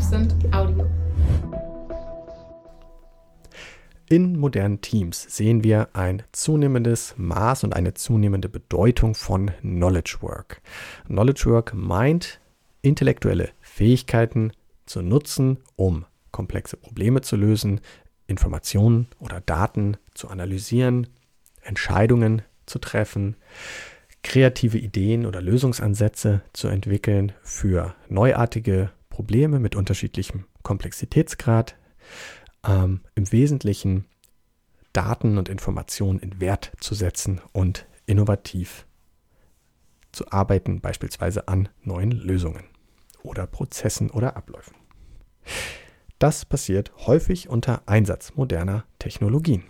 Absent Audio. In modernen Teams sehen wir ein zunehmendes Maß und eine zunehmende Bedeutung von Knowledge Work. Knowledge Work meint, intellektuelle Fähigkeiten zu nutzen, um komplexe Probleme zu lösen, Informationen oder Daten zu analysieren, Entscheidungen zu treffen, kreative Ideen oder Lösungsansätze zu entwickeln für neuartige Probleme mit unterschiedlichem Komplexitätsgrad, ähm, im Wesentlichen Daten und Informationen in Wert zu setzen und innovativ zu arbeiten, beispielsweise an neuen Lösungen oder Prozessen oder Abläufen. Das passiert häufig unter Einsatz moderner Technologien.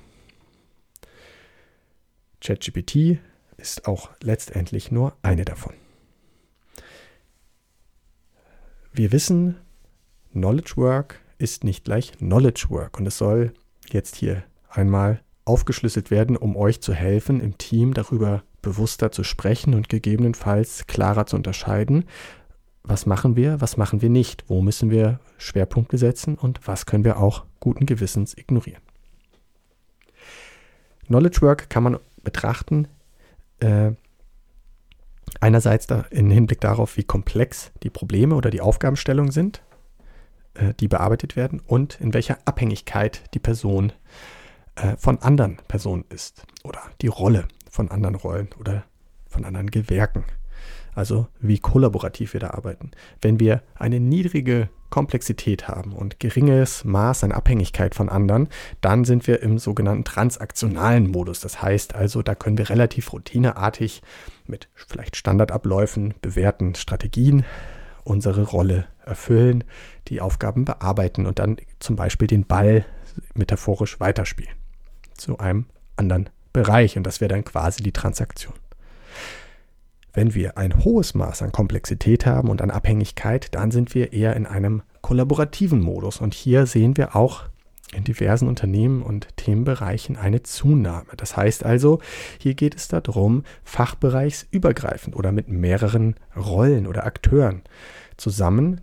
ChatGPT ist auch letztendlich nur eine davon. Wir wissen, Knowledge Work ist nicht gleich Knowledge Work und es soll jetzt hier einmal aufgeschlüsselt werden, um euch zu helfen, im Team darüber bewusster zu sprechen und gegebenenfalls klarer zu unterscheiden, was machen wir, was machen wir nicht, wo müssen wir Schwerpunkte setzen und was können wir auch guten Gewissens ignorieren. Knowledge Work kann man betrachten, äh, einerseits im Hinblick darauf, wie komplex die Probleme oder die Aufgabenstellungen sind, äh, die bearbeitet werden und in welcher Abhängigkeit die Person äh, von anderen Personen ist oder die Rolle von anderen Rollen oder von anderen Gewerken also wie kollaborativ wir da arbeiten. Wenn wir eine niedrige Komplexität haben und geringes Maß an Abhängigkeit von anderen, dann sind wir im sogenannten transaktionalen Modus. Das heißt also, da können wir relativ routineartig mit vielleicht Standardabläufen, bewährten Strategien unsere Rolle erfüllen, die Aufgaben bearbeiten und dann zum Beispiel den Ball metaphorisch weiterspielen zu einem anderen Bereich. Und das wäre dann quasi die Transaktion. Wenn wir ein hohes Maß an Komplexität haben und an Abhängigkeit, dann sind wir eher in einem kollaborativen Modus. Und hier sehen wir auch in diversen Unternehmen und Themenbereichen eine Zunahme. Das heißt also, hier geht es darum, fachbereichsübergreifend oder mit mehreren Rollen oder Akteuren zusammen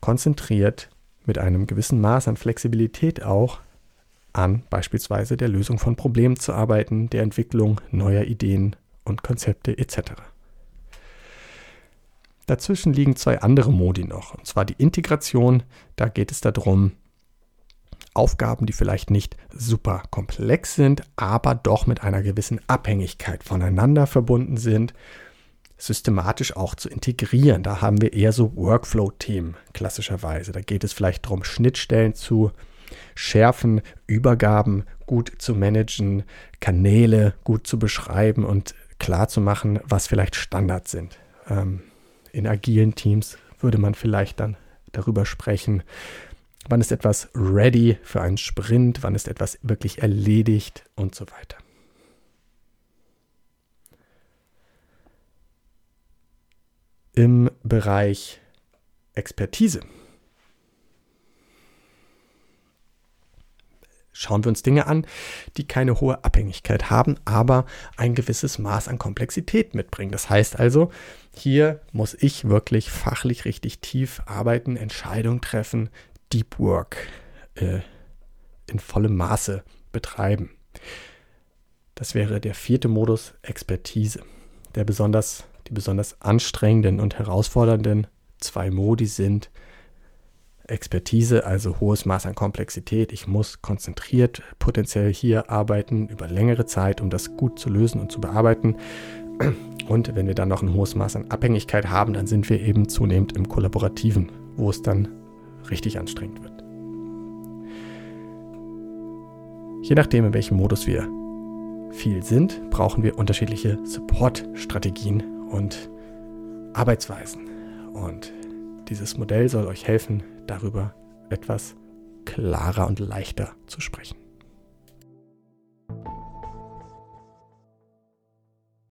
konzentriert mit einem gewissen Maß an Flexibilität auch an beispielsweise der Lösung von Problemen zu arbeiten, der Entwicklung neuer Ideen und Konzepte etc. Dazwischen liegen zwei andere Modi noch. Und zwar die Integration. Da geht es darum, Aufgaben, die vielleicht nicht super komplex sind, aber doch mit einer gewissen Abhängigkeit voneinander verbunden sind, systematisch auch zu integrieren. Da haben wir eher so Workflow-Themen klassischerweise. Da geht es vielleicht darum, Schnittstellen zu schärfen, Übergaben gut zu managen, Kanäle gut zu beschreiben und klar zu machen, was vielleicht Standards sind. Ähm, in agilen Teams würde man vielleicht dann darüber sprechen, wann ist etwas ready für einen Sprint, wann ist etwas wirklich erledigt und so weiter. Im Bereich Expertise schauen wir uns Dinge an, die keine hohe Abhängigkeit haben, aber ein gewisses Maß an Komplexität mitbringen. Das heißt also, hier muss ich wirklich fachlich richtig tief arbeiten, Entscheidungen treffen, Deep Work äh, in vollem Maße betreiben. Das wäre der vierte Modus Expertise. Der besonders, die besonders anstrengenden und herausfordernden zwei Modi sind Expertise, also hohes Maß an Komplexität. Ich muss konzentriert potenziell hier arbeiten über längere Zeit, um das gut zu lösen und zu bearbeiten. Und wenn wir dann noch ein hohes Maß an Abhängigkeit haben, dann sind wir eben zunehmend im Kollaborativen, wo es dann richtig anstrengend wird. Je nachdem, in welchem Modus wir viel sind, brauchen wir unterschiedliche Support-Strategien und Arbeitsweisen. Und dieses Modell soll euch helfen, darüber etwas klarer und leichter zu sprechen.